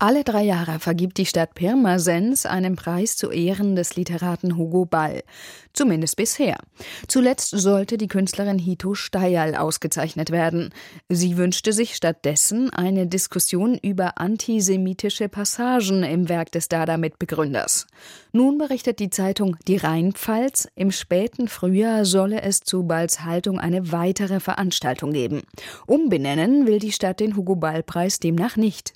alle drei Jahre vergibt die Stadt Pirmasens einen Preis zu Ehren des Literaten Hugo Ball. Zumindest bisher. Zuletzt sollte die Künstlerin Hito Steyerl ausgezeichnet werden. Sie wünschte sich stattdessen eine Diskussion über antisemitische Passagen im Werk des Dada-Mitbegründers. Nun berichtet die Zeitung Die Rheinpfalz, im späten Frühjahr solle es zu Balls Haltung eine weitere Veranstaltung geben. Umbenennen will die Stadt den Hugo Ball-Preis demnach nicht.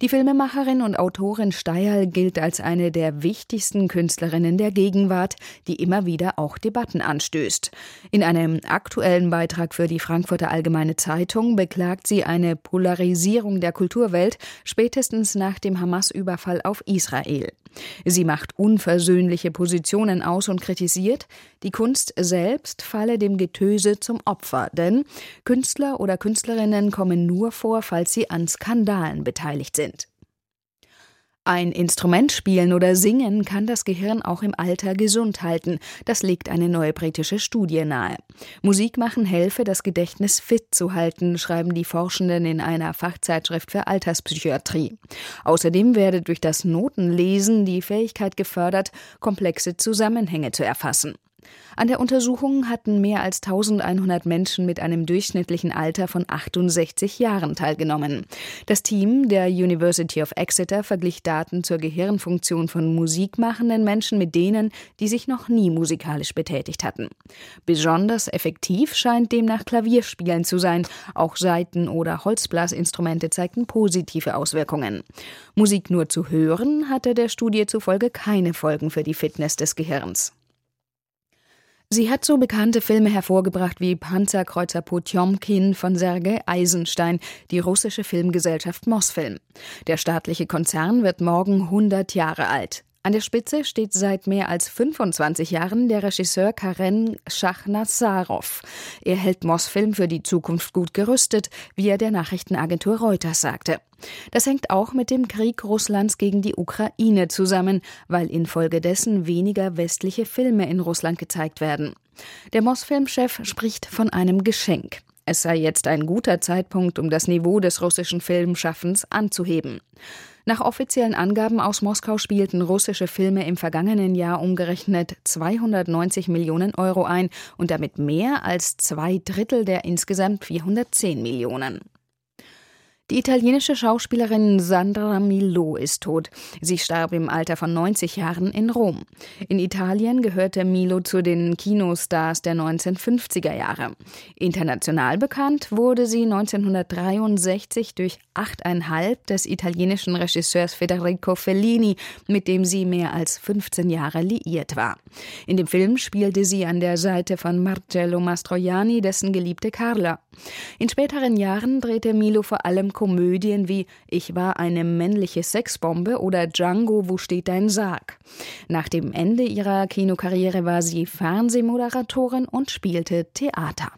Die Filmemacherin und Autorin Steierl gilt als eine der wichtigsten Künstlerinnen der Gegenwart, die immer wieder auch Debatten anstößt. In einem aktuellen Beitrag für die Frankfurter Allgemeine Zeitung beklagt sie eine Polarisierung der Kulturwelt spätestens nach dem Hamas-Überfall auf Israel. Sie macht unversöhnliche Positionen aus und kritisiert, die Kunst selbst falle dem Getöse zum Opfer, denn Künstler oder Künstlerinnen kommen nur vor, falls sie an Skandalen beteiligt sind. Ein Instrument spielen oder singen kann das Gehirn auch im Alter gesund halten. Das legt eine neue britische Studie nahe. Musik machen helfe, das Gedächtnis fit zu halten, schreiben die Forschenden in einer Fachzeitschrift für Alterspsychiatrie. Außerdem werde durch das Notenlesen die Fähigkeit gefördert, komplexe Zusammenhänge zu erfassen. An der Untersuchung hatten mehr als 1100 Menschen mit einem durchschnittlichen Alter von 68 Jahren teilgenommen. Das Team der University of Exeter verglich Daten zur Gehirnfunktion von musikmachenden Menschen mit denen, die sich noch nie musikalisch betätigt hatten. Besonders effektiv scheint demnach Klavierspielen zu sein. Auch Saiten- oder Holzblasinstrumente zeigten positive Auswirkungen. Musik nur zu hören hatte der Studie zufolge keine Folgen für die Fitness des Gehirns. Sie hat so bekannte Filme hervorgebracht wie Panzerkreuzer Potjomkin von Sergei Eisenstein, die russische Filmgesellschaft Mosfilm. Der staatliche Konzern wird morgen 100 Jahre alt. An der Spitze steht seit mehr als 25 Jahren der Regisseur Karen Schachnassarov. Er hält Mosfilm für die Zukunft gut gerüstet, wie er der Nachrichtenagentur Reuters sagte. Das hängt auch mit dem Krieg Russlands gegen die Ukraine zusammen, weil infolgedessen weniger westliche Filme in Russland gezeigt werden. Der Mosfilm-Chef spricht von einem Geschenk. Es sei jetzt ein guter Zeitpunkt, um das Niveau des russischen Filmschaffens anzuheben. Nach offiziellen Angaben aus Moskau spielten russische Filme im vergangenen Jahr umgerechnet 290 Millionen Euro ein und damit mehr als zwei Drittel der insgesamt 410 Millionen. Die italienische Schauspielerin Sandra Milo ist tot. Sie starb im Alter von 90 Jahren in Rom. In Italien gehörte Milo zu den Kinostars der 1950er Jahre. International bekannt wurde sie 1963 durch Achteinhalb des italienischen Regisseurs Federico Fellini, mit dem sie mehr als 15 Jahre liiert war. In dem Film spielte sie an der Seite von Marcello Mastroianni, dessen Geliebte Carla. In späteren Jahren drehte Milo vor allem Komödien wie Ich war eine männliche Sexbombe oder Django, wo steht dein Sarg? Nach dem Ende ihrer Kinokarriere war sie Fernsehmoderatorin und spielte Theater.